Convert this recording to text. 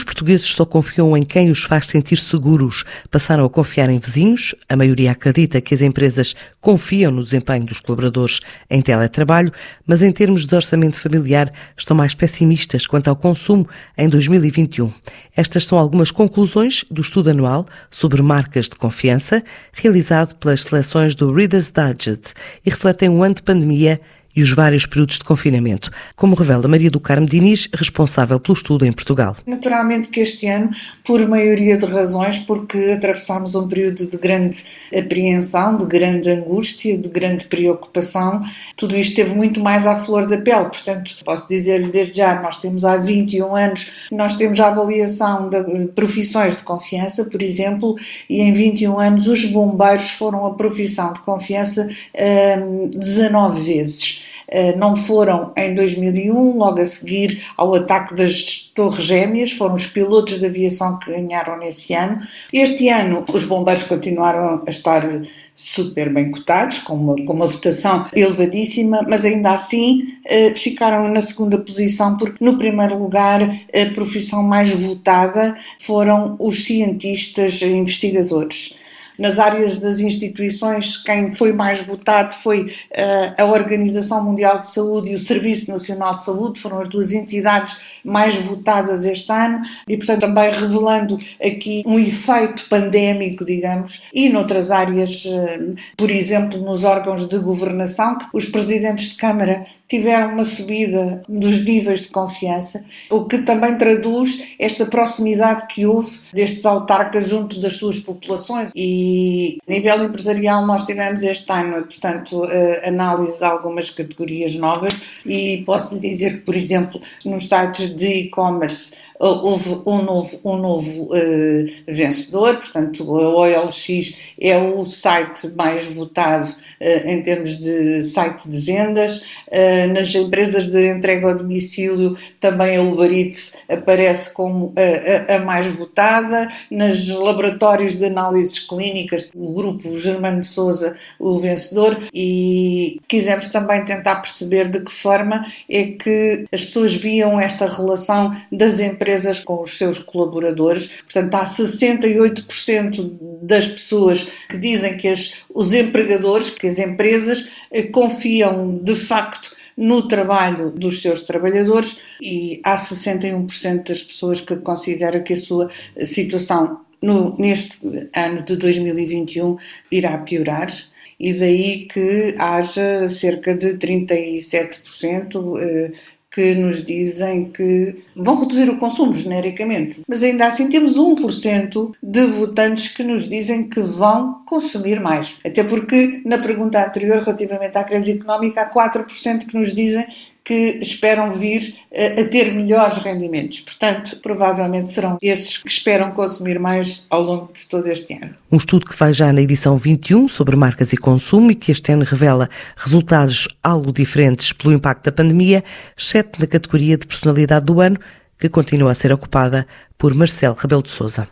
Os portugueses só confiam em quem os faz sentir seguros. Passaram a confiar em vizinhos. A maioria acredita que as empresas confiam no desempenho dos colaboradores em teletrabalho, mas em termos de orçamento familiar estão mais pessimistas quanto ao consumo em 2021. Estas são algumas conclusões do estudo anual sobre marcas de confiança, realizado pelas seleções do Reader's Digest e refletem um ano de pandemia e os vários períodos de confinamento, como revela Maria do Carmo Diniz, responsável pelo estudo em Portugal. Naturalmente que este ano, por maioria de razões, porque atravessámos um período de grande apreensão, de grande angústia, de grande preocupação, tudo isto esteve muito mais à flor da pele. Portanto, posso dizer-lhe desde já, nós temos há 21 anos, nós temos a avaliação de profissões de confiança, por exemplo, e em 21 anos os bombeiros foram a profissão de confiança hum, 19 vezes. Eh, não foram em 2001, logo a seguir ao ataque das Torres Gêmeas, foram os pilotos de aviação que ganharam nesse ano. Este ano, os bombeiros continuaram a estar super bem cotados, com uma, com uma votação elevadíssima, mas ainda assim eh, ficaram na segunda posição, porque no primeiro lugar a profissão mais votada foram os cientistas investigadores nas áreas das instituições, quem foi mais votado foi uh, a Organização Mundial de Saúde e o Serviço Nacional de Saúde, foram as duas entidades mais votadas este ano e, portanto, também revelando aqui um efeito pandémico, digamos, e noutras áreas, uh, por exemplo, nos órgãos de governação, que os presidentes de Câmara tiveram uma subida dos níveis de confiança, o que também traduz esta proximidade que houve destes autarcas junto das suas populações e e a nível empresarial nós tivemos este ano, portanto, análise de algumas categorias novas e posso lhe dizer que, por exemplo, nos sites de e-commerce houve um novo, um novo uh, vencedor, portanto, a OLX é o site mais votado uh, em termos de site de vendas. Uh, nas empresas de entrega ao domicílio, também a Uber Eats aparece como a, a, a mais votada. Nos laboratórios de análises clínicas, o grupo Germano de Souza, o vencedor, e quisemos também tentar perceber de que forma é que as pessoas viam esta relação das empresas empresas com os seus colaboradores. Portanto, há 68% das pessoas que dizem que as, os empregadores, que as empresas eh, confiam de facto no trabalho dos seus trabalhadores e há 61% das pessoas que consideram que a sua situação no, neste ano de 2021 irá piorar e daí que haja cerca de 37% que nos dizem que vão reduzir o consumo genericamente, mas ainda assim temos 1% de votantes que nos dizem que vão consumir mais. Até porque na pergunta anterior, relativamente à crise económica, há 4% que nos dizem que esperam vir a, a ter melhores rendimentos. Portanto, provavelmente serão esses que esperam consumir mais ao longo de todo este ano. Um estudo que vai já na edição 21 sobre marcas e consumo e que este ano revela resultados algo diferentes pelo impacto da pandemia, exceto na categoria de personalidade do ano, que continua a ser ocupada por Marcelo Rebelo de Sousa.